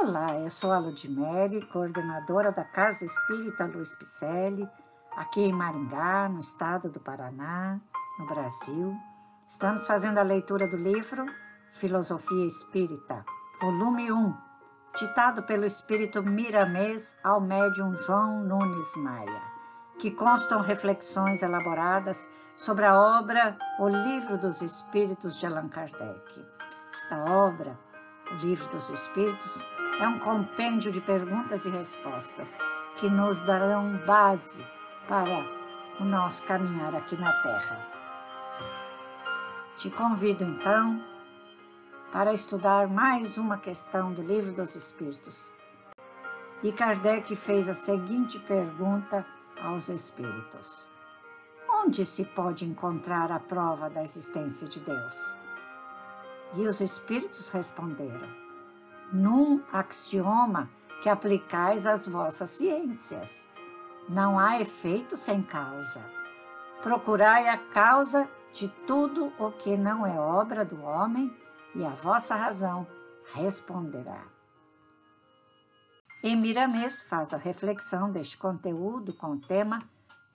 Olá, eu sou a Ludmere, coordenadora da Casa Espírita Luiz Picelli, aqui em Maringá, no estado do Paraná, no Brasil. Estamos fazendo a leitura do livro Filosofia Espírita, volume 1, ditado pelo espírito miramês ao médium João Nunes Maia, que constam reflexões elaboradas sobre a obra O Livro dos Espíritos de Allan Kardec. Esta obra, O Livro dos Espíritos, é um compêndio de perguntas e respostas que nos darão base para o nosso caminhar aqui na Terra. Te convido então para estudar mais uma questão do Livro dos Espíritos. E Kardec fez a seguinte pergunta aos espíritos: Onde se pode encontrar a prova da existência de Deus? E os espíritos responderam: num axioma que aplicais às vossas ciências. Não há efeito sem causa. Procurai a causa de tudo o que não é obra do homem, e a vossa razão responderá. E Miramês faz a reflexão deste conteúdo com o tema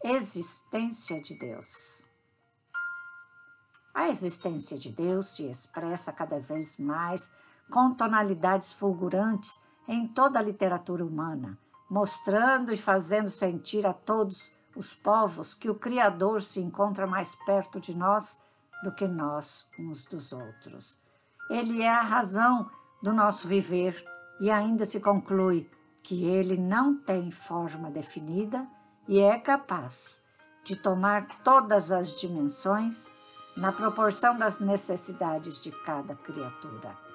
Existência de Deus. A existência de Deus se expressa cada vez mais com tonalidades fulgurantes em toda a literatura humana, mostrando e fazendo sentir a todos os povos que o Criador se encontra mais perto de nós do que nós uns dos outros. Ele é a razão do nosso viver e ainda se conclui que ele não tem forma definida e é capaz de tomar todas as dimensões na proporção das necessidades de cada criatura.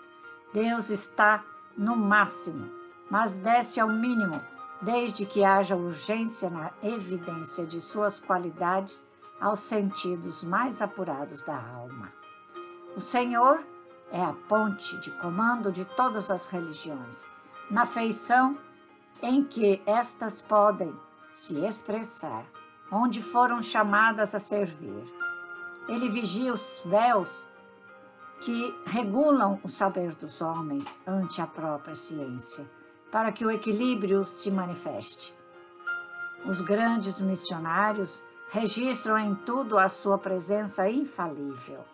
Deus está no máximo, mas desce ao mínimo, desde que haja urgência na evidência de suas qualidades aos sentidos mais apurados da alma. O Senhor é a ponte de comando de todas as religiões, na feição em que estas podem se expressar, onde foram chamadas a servir. Ele vigia os véus que regulam o saber dos homens ante a própria ciência, para que o equilíbrio se manifeste. Os grandes missionários registram em tudo a sua presença infalível.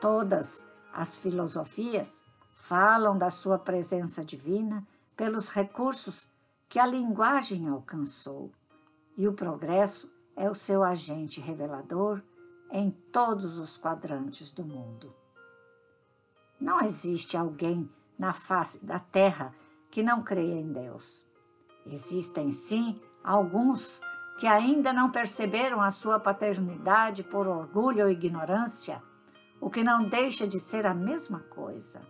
Todas as filosofias falam da sua presença divina pelos recursos que a linguagem alcançou, e o progresso é o seu agente revelador em todos os quadrantes do mundo. Não existe alguém na face da terra que não creia em Deus. Existem sim alguns que ainda não perceberam a sua paternidade por orgulho ou ignorância, o que não deixa de ser a mesma coisa.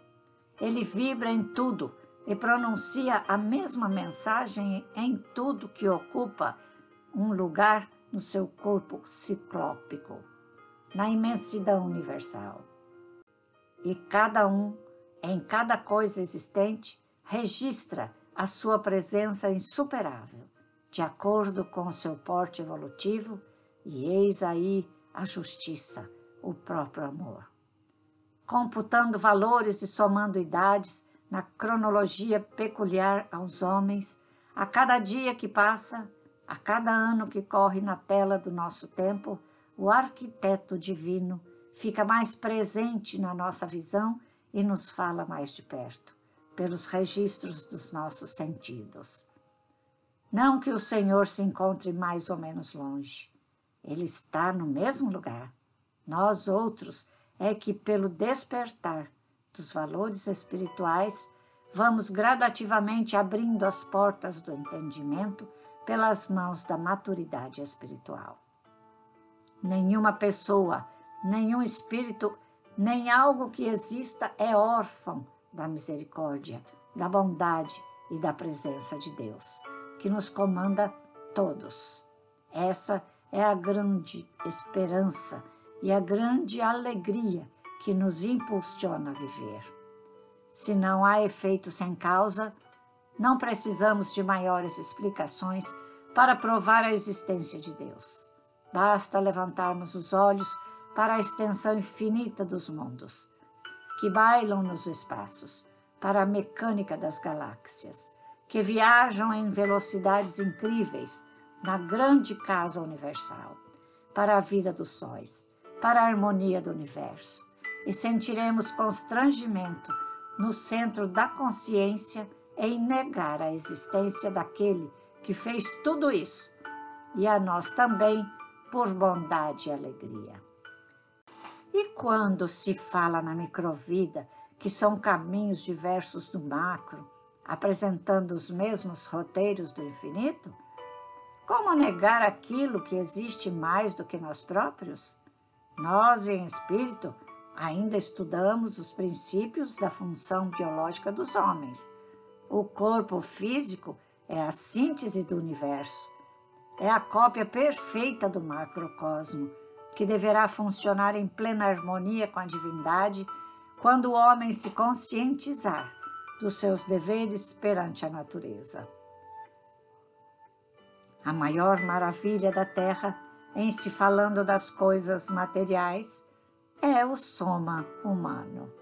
Ele vibra em tudo e pronuncia a mesma mensagem em tudo que ocupa um lugar no seu corpo ciclópico na imensidão universal. E cada um, em cada coisa existente, registra a sua presença insuperável, de acordo com o seu porte evolutivo, e eis aí a justiça, o próprio amor. Computando valores e somando idades na cronologia peculiar aos homens, a cada dia que passa, a cada ano que corre na tela do nosso tempo, o arquiteto divino fica mais presente na nossa visão e nos fala mais de perto, pelos registros dos nossos sentidos. Não que o Senhor se encontre mais ou menos longe. Ele está no mesmo lugar. Nós outros é que, pelo despertar dos valores espirituais, vamos gradativamente abrindo as portas do entendimento pelas mãos da maturidade espiritual. Nenhuma pessoa, nenhum espírito, nem algo que exista é órfão da misericórdia, da bondade e da presença de Deus, que nos comanda todos. Essa é a grande esperança e a grande alegria que nos impulsiona a viver. Se não há efeito sem causa, não precisamos de maiores explicações para provar a existência de Deus. Basta levantarmos os olhos para a extensão infinita dos mundos, que bailam nos espaços, para a mecânica das galáxias, que viajam em velocidades incríveis na grande casa universal, para a vida dos sóis, para a harmonia do universo, e sentiremos constrangimento no centro da consciência em negar a existência daquele que fez tudo isso, e a nós também por bondade e alegria. E quando se fala na microvida, que são caminhos diversos do macro, apresentando os mesmos roteiros do infinito, como negar aquilo que existe mais do que nós próprios? Nós, em espírito, ainda estudamos os princípios da função biológica dos homens. O corpo físico é a síntese do universo. É a cópia perfeita do macrocosmo, que deverá funcionar em plena harmonia com a divindade quando o homem se conscientizar dos seus deveres perante a natureza. A maior maravilha da Terra, em se falando das coisas materiais, é o soma humano.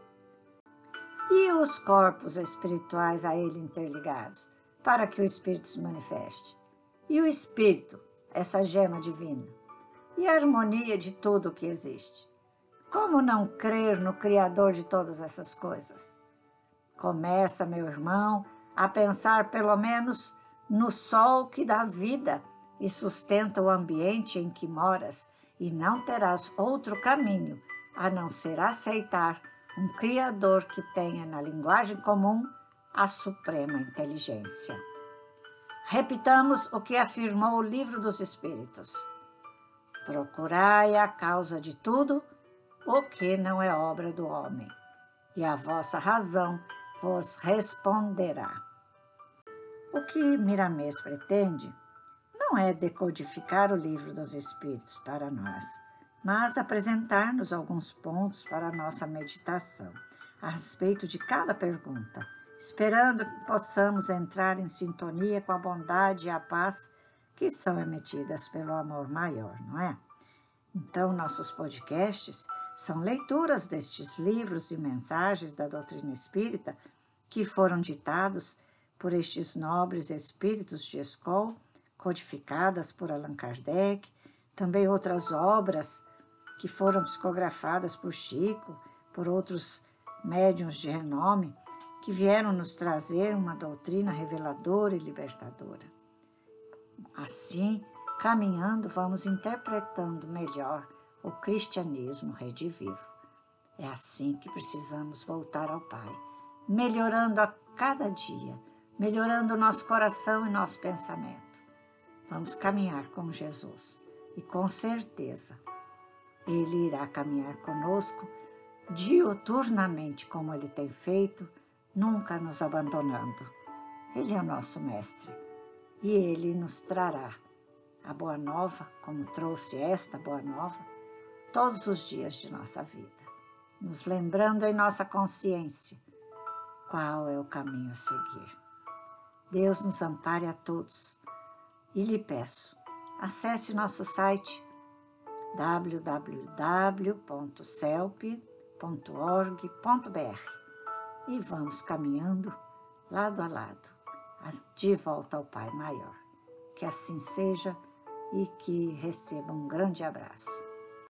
E os corpos espirituais a ele interligados, para que o Espírito se manifeste. E o Espírito, essa gema divina. E a harmonia de tudo o que existe. Como não crer no Criador de todas essas coisas? Começa, meu irmão, a pensar pelo menos no sol que dá vida e sustenta o ambiente em que moras, e não terás outro caminho a não ser aceitar um Criador que tenha na linguagem comum a suprema inteligência. Repitamos o que afirmou o Livro dos Espíritos. Procurai a causa de tudo o que não é obra do homem, e a vossa razão vos responderá. O que Miramês pretende não é decodificar o livro dos Espíritos para nós, mas apresentar-nos alguns pontos para a nossa meditação a respeito de cada pergunta, esperando que possamos entrar em sintonia com a bondade e a paz que são emitidas pelo amor maior, não é? Então, nossos podcasts são leituras destes livros e mensagens da doutrina espírita que foram ditados por estes nobres espíritos de escola, codificadas por Allan Kardec, também outras obras que foram psicografadas por Chico, por outros médiuns de renome, que vieram nos trazer uma doutrina reveladora e libertadora. Assim, caminhando, vamos interpretando melhor o cristianismo redivivo. É assim que precisamos voltar ao Pai, melhorando a cada dia, melhorando o nosso coração e nosso pensamento. Vamos caminhar com Jesus e com certeza Ele irá caminhar conosco diuturnamente como Ele tem feito, nunca nos abandonando. Ele é o nosso Mestre e Ele nos trará a boa nova, como trouxe esta boa nova, todos os dias de nossa vida, nos lembrando em nossa consciência qual é o caminho a seguir. Deus nos ampare a todos e lhe peço, acesse nosso site www.celp.org.br e vamos caminhando lado a lado, de volta ao Pai Maior. Que assim seja e que receba um grande abraço.